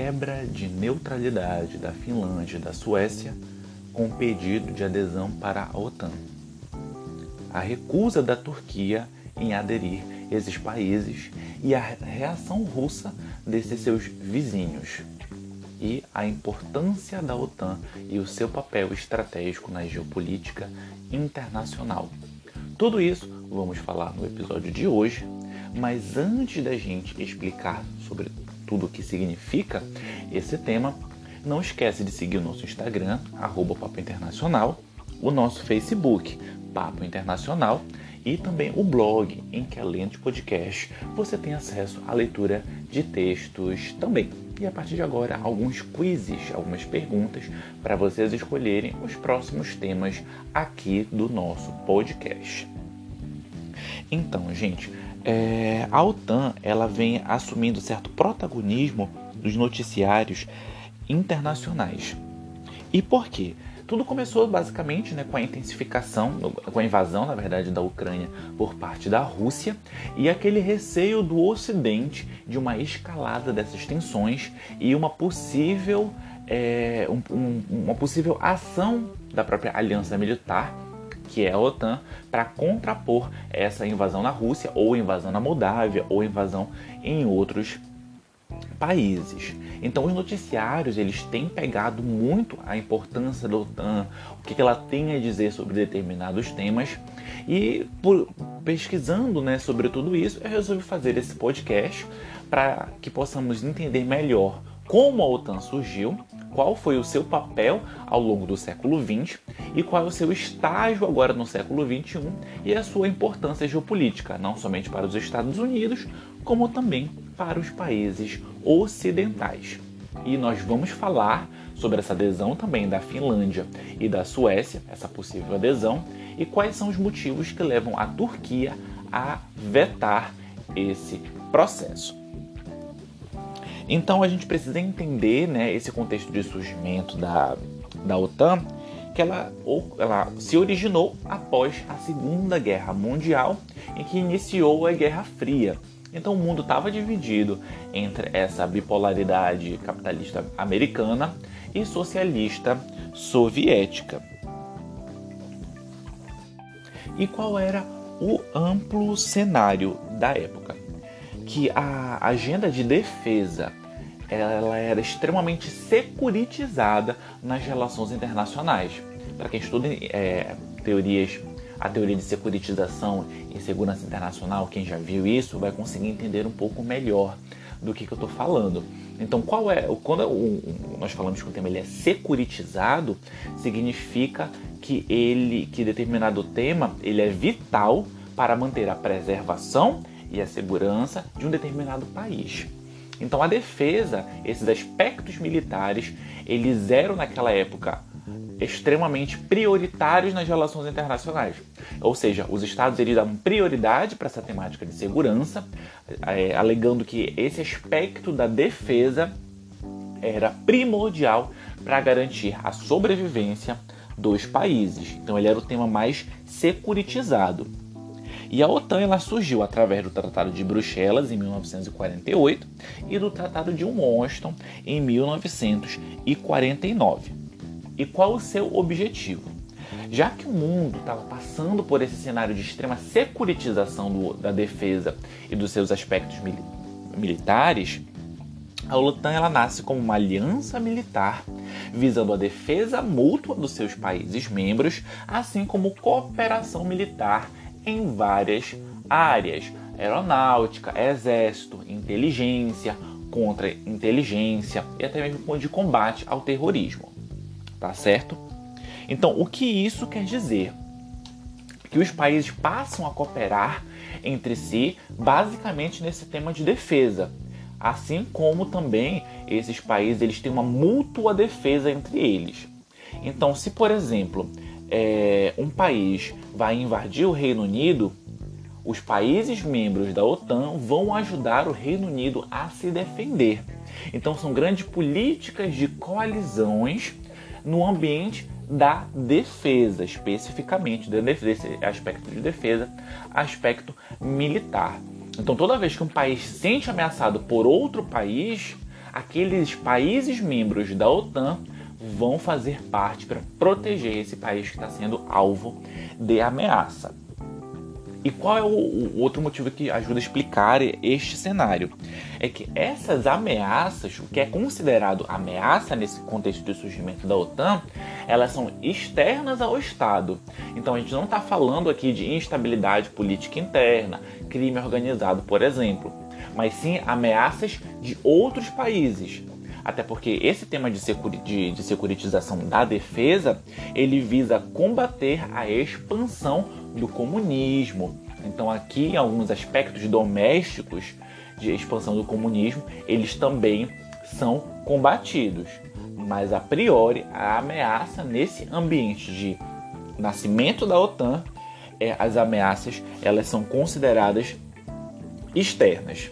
quebra de neutralidade da Finlândia e da Suécia com pedido de adesão para a OTAN. A recusa da Turquia em aderir esses países e a reação russa desses seus vizinhos e a importância da OTAN e o seu papel estratégico na geopolítica internacional. Tudo isso vamos falar no episódio de hoje, mas antes da gente explicar sobre tudo o que significa esse tema, não esquece de seguir o nosso Instagram, arroba Papo Internacional, o nosso Facebook, Papo Internacional, e também o blog, em que além de podcast, você tem acesso à leitura de textos também. E a partir de agora, alguns quizzes, algumas perguntas para vocês escolherem os próximos temas aqui do nosso podcast. Então, gente, é, a OTAN ela vem assumindo certo protagonismo dos noticiários internacionais. E por quê? Tudo começou basicamente né, com a intensificação, com a invasão, na verdade, da Ucrânia por parte da Rússia e aquele receio do Ocidente de uma escalada dessas tensões e uma possível, é, um, um, uma possível ação da própria aliança militar que é a OTAN, para contrapor essa invasão na Rússia, ou invasão na Moldávia, ou invasão em outros países. Então os noticiários eles têm pegado muito a importância da OTAN, o que ela tem a dizer sobre determinados temas e por, pesquisando né, sobre tudo isso eu resolvi fazer esse podcast para que possamos entender melhor como a OTAN surgiu, qual foi o seu papel ao longo do século XX e qual é o seu estágio agora no século XXI e a sua importância geopolítica, não somente para os Estados Unidos, como também para os países ocidentais. E nós vamos falar sobre essa adesão também da Finlândia e da Suécia, essa possível adesão, e quais são os motivos que levam a Turquia a vetar esse processo. Então a gente precisa entender né, esse contexto de surgimento da, da OTAN, que ela, ela se originou após a Segunda Guerra Mundial, em que iniciou a Guerra Fria. Então o mundo estava dividido entre essa bipolaridade capitalista americana e socialista soviética. E qual era o amplo cenário da época? Que a agenda de defesa ela era extremamente securitizada nas relações internacionais. Para quem estuda é, teorias, a teoria de securitização e segurança internacional, quem já viu isso vai conseguir entender um pouco melhor do que, que eu estou falando. Então, qual é quando nós falamos que o tema ele é securitizado, significa que ele, que determinado tema, ele é vital para manter a preservação e a segurança de um determinado país. Então a defesa, esses aspectos militares, eles eram naquela época extremamente prioritários nas relações internacionais. Ou seja, os estados eles davam prioridade para essa temática de segurança, é, alegando que esse aspecto da defesa era primordial para garantir a sobrevivência dos países. Então ele era o tema mais securitizado. E a OTAN ela surgiu através do Tratado de Bruxelas em 1948 e do Tratado de Washington em 1949. E qual o seu objetivo? Já que o mundo estava passando por esse cenário de extrema securitização do, da defesa e dos seus aspectos mil, militares, a OTAN ela nasce como uma aliança militar visando a defesa mútua dos seus países membros, assim como cooperação militar em várias áreas: aeronáutica, exército, inteligência, contra-inteligência e até mesmo de combate ao terrorismo. Tá certo? Então, o que isso quer dizer? Que os países passam a cooperar entre si, basicamente nesse tema de defesa, assim como também esses países eles têm uma mútua defesa entre eles. Então, se por exemplo é, um país vai invadir o Reino Unido, os países membros da OTAN vão ajudar o Reino Unido a se defender. Então são grandes políticas de coalizões no ambiente da defesa, especificamente desse aspecto de defesa, aspecto militar. Então toda vez que um país se sente ameaçado por outro país, aqueles países membros da OTAN vão fazer parte para proteger esse país que está sendo alvo de ameaça. E qual é o, o, outro motivo que ajuda a explicar este cenário? É que essas ameaças, o que é considerado ameaça nesse contexto de surgimento da OTAN, elas são externas ao Estado. Então a gente não está falando aqui de instabilidade política interna, crime organizado, por exemplo, mas sim ameaças de outros países. Até porque esse tema de, securi de, de securitização da defesa, ele visa combater a expansão do comunismo. Então aqui em alguns aspectos domésticos de expansão do comunismo, eles também são combatidos. Mas a priori, a ameaça nesse ambiente de nascimento da OTAN, é, as ameaças elas são consideradas externas.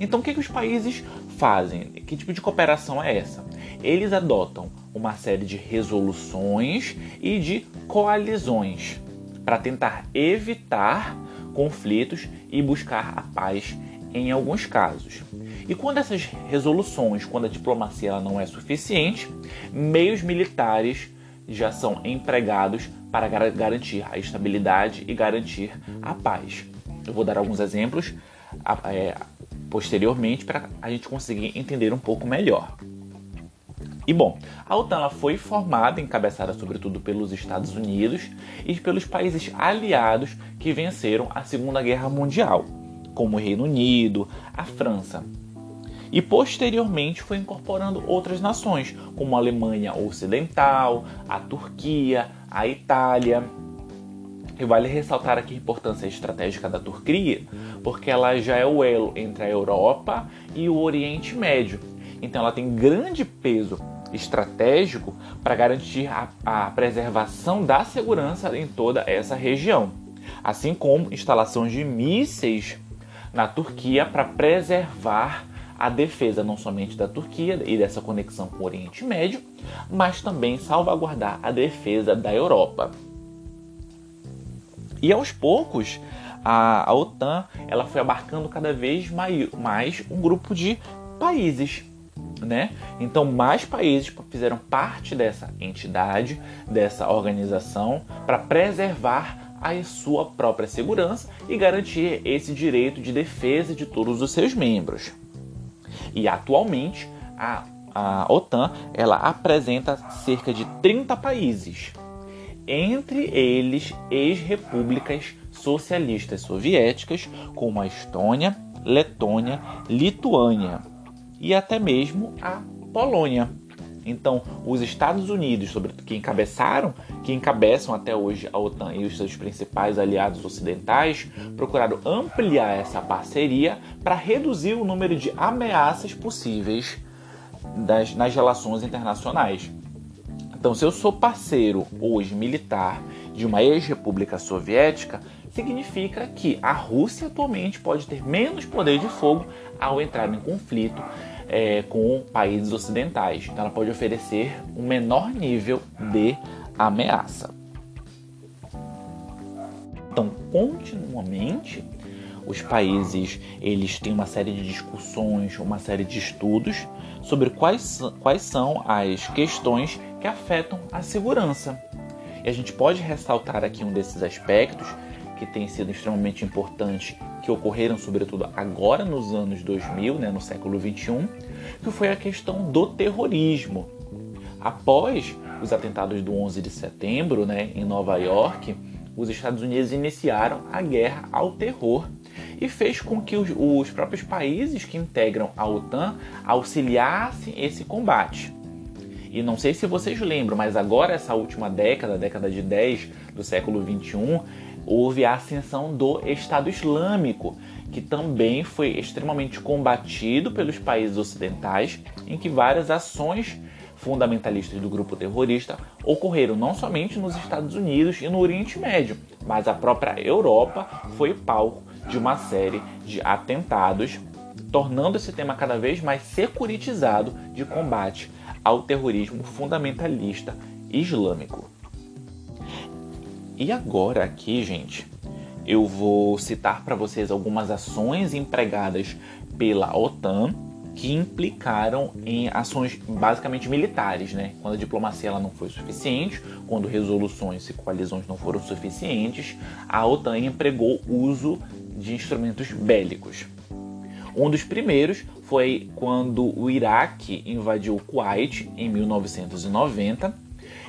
Então o que, que os países fazem? Que tipo de cooperação é essa? Eles adotam uma série de resoluções e de coalizões para tentar evitar conflitos e buscar a paz em alguns casos. E quando essas resoluções, quando a diplomacia ela não é suficiente, meios militares já são empregados para garantir a estabilidade e garantir a paz. Eu vou dar alguns exemplos é, posteriormente para a gente conseguir entender um pouco melhor. E bom, a OTAN foi formada, encabeçada sobretudo pelos Estados Unidos e pelos países aliados que venceram a Segunda Guerra Mundial, como o Reino Unido, a França. E posteriormente foi incorporando outras nações, como a Alemanha Ocidental, a Turquia, a Itália. E vale ressaltar aqui a importância estratégica da Turquia, porque ela já é o elo entre a Europa e o Oriente Médio. Então ela tem grande peso estratégico para garantir a, a preservação da segurança em toda essa região, assim como instalações de mísseis na Turquia para preservar a defesa não somente da Turquia e dessa conexão com o Oriente Médio, mas também salvaguardar a defesa da Europa. E aos poucos, a, a OTAN ela foi abarcando cada vez mais, mais um grupo de países né? Então, mais países fizeram parte dessa entidade, dessa organização, para preservar a sua própria segurança e garantir esse direito de defesa de todos os seus membros. E atualmente, a, a OTAN ela apresenta cerca de 30 países, entre eles ex-repúblicas socialistas soviéticas como a Estônia, Letônia, Lituânia e até mesmo a Polônia. Então, os Estados Unidos, que encabeçaram, que encabeçam até hoje a OTAN e os seus principais aliados ocidentais, procuraram ampliar essa parceria para reduzir o número de ameaças possíveis das, nas relações internacionais. Então, se eu sou parceiro hoje militar de uma ex-república soviética, significa que a Rússia atualmente pode ter menos poder de fogo ao entrar em conflito é, com países ocidentais. Então, ela pode oferecer um menor nível de ameaça. Então, continuamente, os países eles têm uma série de discussões, uma série de estudos sobre quais, quais são as questões que afetam a segurança. E a gente pode ressaltar aqui um desses aspectos que tem sido extremamente importante, que ocorreram sobretudo agora nos anos 2000, né, no século 21, que foi a questão do terrorismo. Após os atentados do 11 de setembro, né, em Nova York, os Estados Unidos iniciaram a guerra ao terror e fez com que os, os próprios países que integram a OTAN auxiliassem esse combate. E não sei se vocês lembram, mas agora essa última década, década de 10 do século 21, houve a ascensão do Estado Islâmico, que também foi extremamente combatido pelos países ocidentais, em que várias ações fundamentalistas do grupo terrorista ocorreram não somente nos Estados Unidos e no Oriente Médio, mas a própria Europa foi palco de uma série de atentados, tornando esse tema cada vez mais securitizado de combate ao terrorismo fundamentalista islâmico. E agora aqui, gente, eu vou citar para vocês algumas ações empregadas pela OTAN que implicaram em ações basicamente militares, né? Quando a diplomacia ela não foi suficiente, quando resoluções e coalizões não foram suficientes, a OTAN empregou uso de instrumentos bélicos. Um dos primeiros foi quando o Iraque invadiu o Kuwait em 1990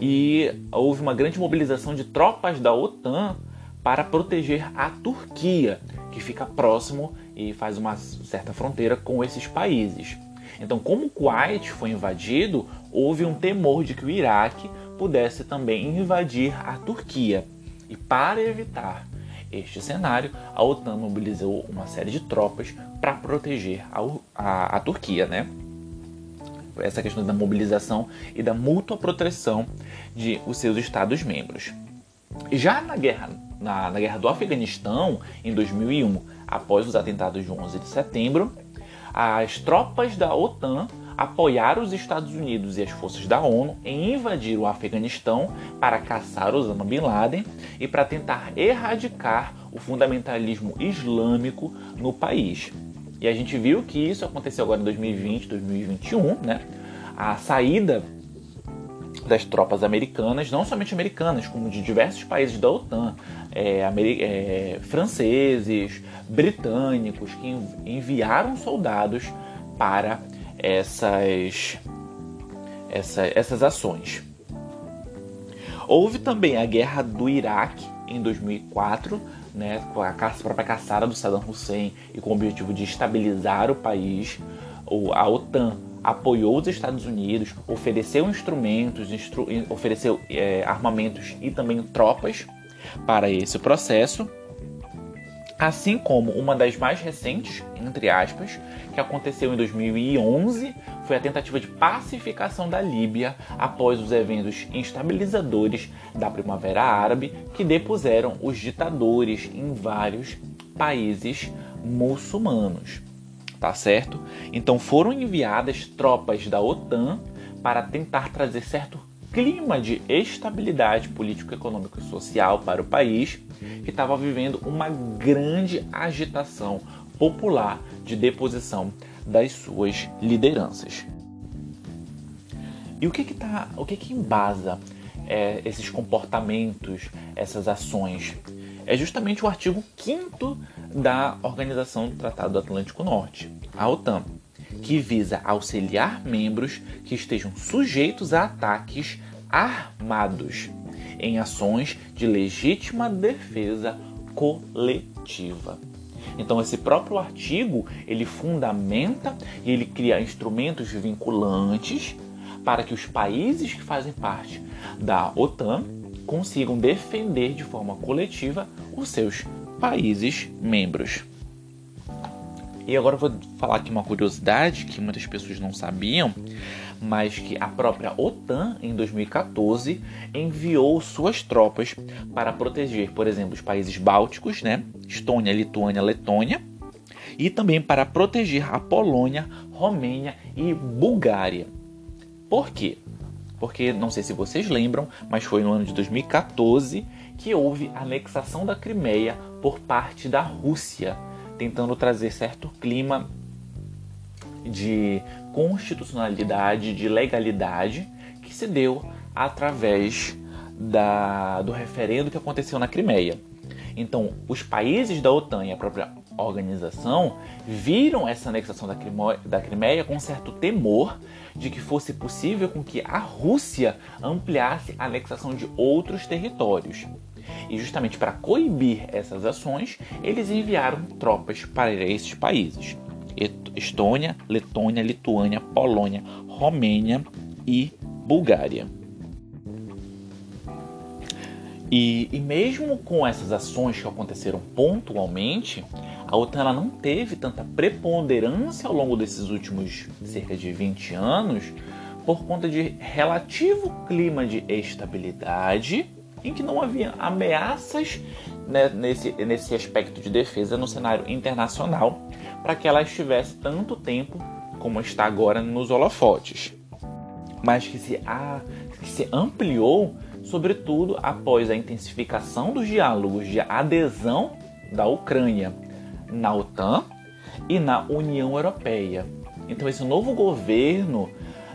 e houve uma grande mobilização de tropas da OTAN para proteger a Turquia, que fica próximo e faz uma certa fronteira com esses países. Então, como o Kuwait foi invadido, houve um temor de que o Iraque pudesse também invadir a Turquia. E para evitar este cenário, a OTAN mobilizou uma série de tropas para proteger a, a, a Turquia, né? Essa questão da mobilização e da mútua proteção de os seus Estados-membros. Já na guerra, na, na guerra do Afeganistão, em 2001, após os atentados de 11 de setembro, as tropas da OTAN apoiaram os Estados Unidos e as forças da ONU em invadir o Afeganistão para caçar Osama Bin Laden e para tentar erradicar o fundamentalismo islâmico no país. E a gente viu que isso aconteceu agora em 2020, 2021, né? A saída das tropas americanas, não somente americanas, como de diversos países da OTAN, é, é, franceses, britânicos, que enviaram soldados para essas, essa, essas ações. Houve também a guerra do Iraque em 2004, né, com a própria caçada do Saddam Hussein e com o objetivo de estabilizar o país. A OTAN apoiou os Estados Unidos, ofereceu instrumentos, instru ofereceu é, armamentos e também tropas para esse processo. Assim como uma das mais recentes, entre aspas, que aconteceu em 2011, foi a tentativa de pacificação da Líbia após os eventos instabilizadores da Primavera Árabe que depuseram os ditadores em vários países muçulmanos. Tá certo? Então foram enviadas tropas da OTAN para tentar trazer certo clima de estabilidade político, econômico e social para o país, que estava vivendo uma grande agitação popular de deposição das suas lideranças. E o que que, tá, o que, que embasa é, esses comportamentos, essas ações? É justamente o artigo 5 da Organização do Tratado do Atlântico Norte, a OTAN que visa auxiliar membros que estejam sujeitos a ataques armados em ações de legítima defesa coletiva. Então esse próprio artigo, ele fundamenta e ele cria instrumentos vinculantes para que os países que fazem parte da OTAN consigam defender de forma coletiva os seus países membros. E agora eu vou falar aqui uma curiosidade que muitas pessoas não sabiam, mas que a própria OTAN, em 2014, enviou suas tropas para proteger, por exemplo, os países bálticos, né? Estônia, Lituânia, Letônia, e também para proteger a Polônia, Romênia e Bulgária. Por quê? Porque não sei se vocês lembram, mas foi no ano de 2014 que houve a anexação da Crimeia por parte da Rússia tentando trazer certo clima de constitucionalidade, de legalidade, que se deu através da, do referendo que aconteceu na Crimeia. Então, os países da OTAN e a própria organização viram essa anexação da, Crimó, da Crimeia com certo temor de que fosse possível com que a Rússia ampliasse a anexação de outros territórios. E justamente para coibir essas ações, eles enviaram tropas para esses países: Estônia, Letônia, Lituânia, Polônia, Romênia e Bulgária. E, e, mesmo com essas ações que aconteceram pontualmente, a OTAN ela não teve tanta preponderância ao longo desses últimos cerca de 20 anos por conta de relativo clima de estabilidade em que não havia ameaças né, nesse, nesse aspecto de defesa no cenário internacional para que ela estivesse tanto tempo como está agora nos holofotes, mas que se, que se ampliou, sobretudo após a intensificação dos diálogos de adesão da Ucrânia na OTAN e na União Europeia. Então esse novo governo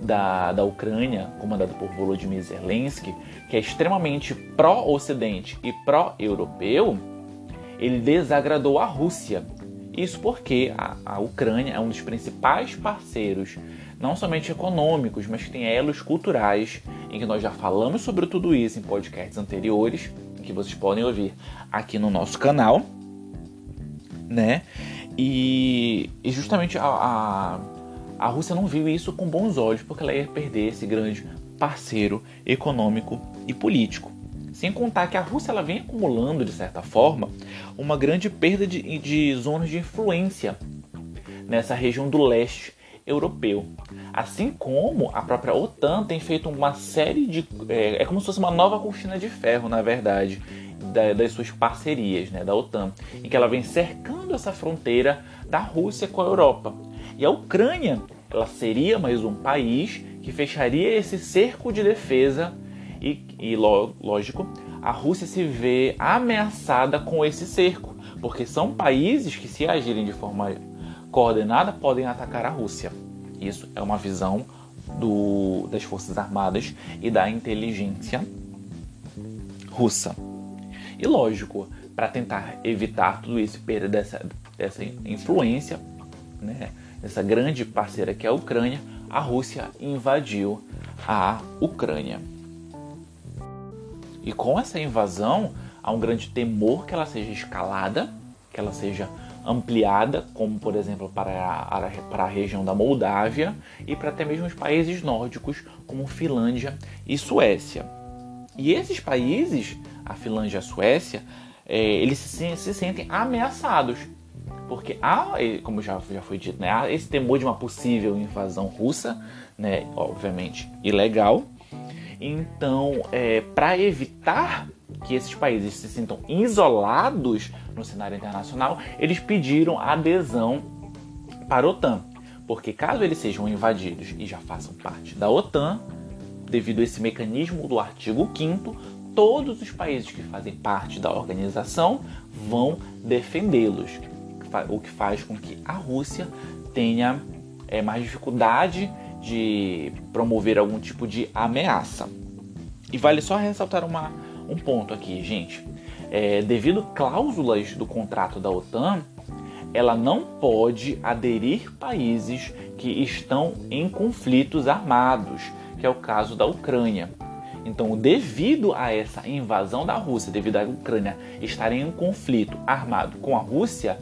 da, da Ucrânia, comandado por Volodymyr Zelensky, que é extremamente pró-Ocidente e pró-europeu, ele desagradou a Rússia. Isso porque a, a Ucrânia é um dos principais parceiros, não somente econômicos, mas que tem elos culturais, em que nós já falamos sobre tudo isso em podcasts anteriores, que vocês podem ouvir aqui no nosso canal, né? E, e justamente a, a, a Rússia não viu isso com bons olhos, porque ela ia perder esse grande parceiro econômico e político. Sem contar que a Rússia ela vem acumulando, de certa forma, uma grande perda de, de zonas de influência nessa região do leste europeu. Assim como a própria OTAN tem feito uma série de. É, é como se fosse uma nova cortina de ferro, na verdade, da, das suas parcerias né, da OTAN, em que ela vem cercando essa fronteira da Rússia com a Europa. E a Ucrânia ela seria mais um país que fecharia esse cerco de defesa e, e lógico, a Rússia se vê ameaçada com esse cerco, porque são países que, se agirem de forma coordenada, podem atacar a Rússia. Isso é uma visão do, das Forças Armadas e da inteligência russa. E lógico, para tentar evitar tudo isso, perda dessa, dessa influência, né, dessa grande parceira que é a Ucrânia, a Rússia invadiu a Ucrânia. E com essa invasão, há um grande temor que ela seja escalada, que ela seja ampliada, como por exemplo para a, para a região da Moldávia e para até mesmo os países nórdicos, como Finlândia e Suécia. E esses países, a Finlândia e a Suécia, é, eles se, se, sentem ameaçados. Porque há, como já, já foi dito, né, há esse temor de uma possível invasão russa, né, obviamente ilegal, então, é, para evitar que esses países se sintam isolados no cenário internacional, eles pediram adesão para a OTAN. Porque caso eles sejam invadidos e já façam parte da OTAN, devido a esse mecanismo do artigo 5 todos os países que fazem parte da organização vão defendê-los, o que faz com que a Rússia tenha é, mais dificuldade de promover algum tipo de ameaça. E vale só ressaltar uma, um ponto aqui, gente. É, devido cláusulas do contrato da OTAN, ela não pode aderir países que estão em conflitos armados, que é o caso da Ucrânia. Então, devido a essa invasão da Rússia, devido à Ucrânia estar em um conflito armado com a Rússia,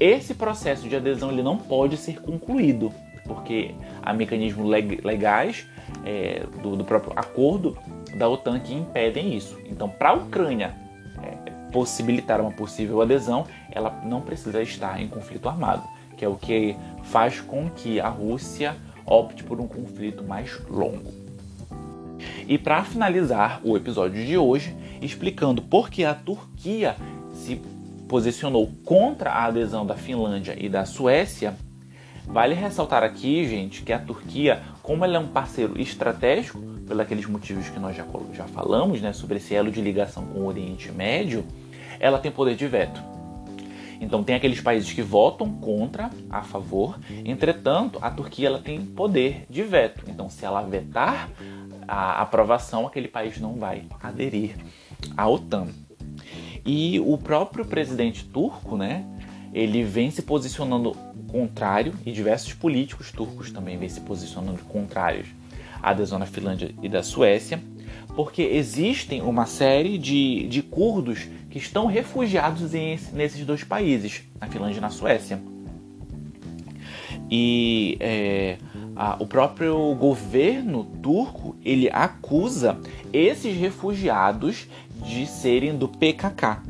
esse processo de adesão ele não pode ser concluído porque há mecanismos legais é, do, do, próprio acordo da OTAN que impedem isso. Então, para a Ucrânia é, possibilitar uma possível adesão, ela não precisa estar em conflito armado, que é o que faz com que a Rússia opte por um conflito mais longo. E para finalizar o episódio de hoje, explicando por que a Turquia posicionou contra a adesão da Finlândia e da Suécia, Vale ressaltar aqui, gente, que a Turquia, como ela é um parceiro estratégico, pelos aqueles motivos que nós já, já falamos, né, sobre esse elo de ligação com o Oriente Médio, ela tem poder de veto. Então tem aqueles países que votam contra, a favor. Entretanto, a Turquia ela tem poder de veto. Então, se ela vetar a aprovação, aquele país não vai aderir à OTAN. E o próprio presidente turco, né, ele vem se posicionando contrário e diversos políticos turcos também vêm se posicionando contrários à adesão da Finlândia e da Suécia, porque existem uma série de, de curdos que estão refugiados em, nesses dois países, na Finlândia e na Suécia. E é, a, o próprio governo turco ele acusa esses refugiados de serem do PKK,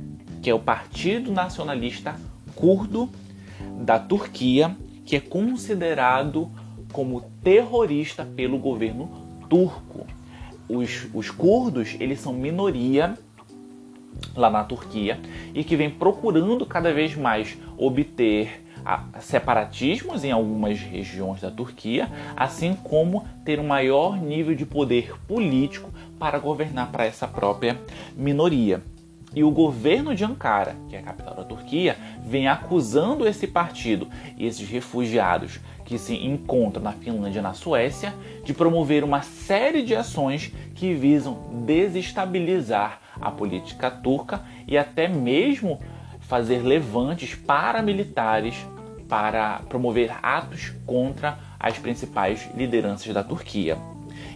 que é o Partido Nacionalista Curdo da Turquia, que é considerado como terrorista pelo governo turco. Os, os curdos, eles são minoria lá na Turquia e que vem procurando cada vez mais obter separatismos em algumas regiões da Turquia, assim como ter um maior nível de poder político para governar para essa própria minoria. E o governo de Ankara, que é a capital da Turquia, vem acusando esse partido e esses refugiados que se encontra na Finlândia e na Suécia de promover uma série de ações que visam desestabilizar a política turca e até mesmo fazer levantes paramilitares para promover atos contra as principais lideranças da Turquia.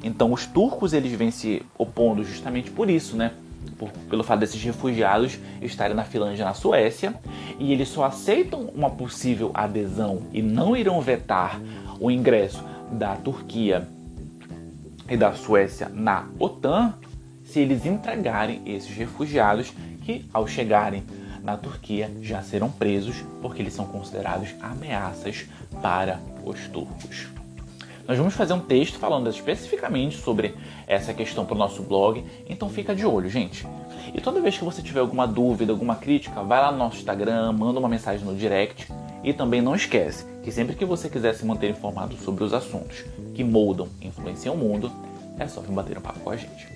Então os turcos eles vêm se opondo justamente por isso, né? Por, pelo fato desses refugiados estarem na Finlândia e na Suécia, e eles só aceitam uma possível adesão e não irão vetar o ingresso da Turquia e da Suécia na OTAN se eles entregarem esses refugiados que, ao chegarem na Turquia, já serão presos porque eles são considerados ameaças para os turcos. Nós vamos fazer um texto falando especificamente sobre essa questão para o nosso blog, então fica de olho, gente. E toda vez que você tiver alguma dúvida, alguma crítica, vai lá no nosso Instagram, manda uma mensagem no direct e também não esquece que sempre que você quiser se manter informado sobre os assuntos que moldam e influenciam o mundo, é só vir bater um papo com a gente.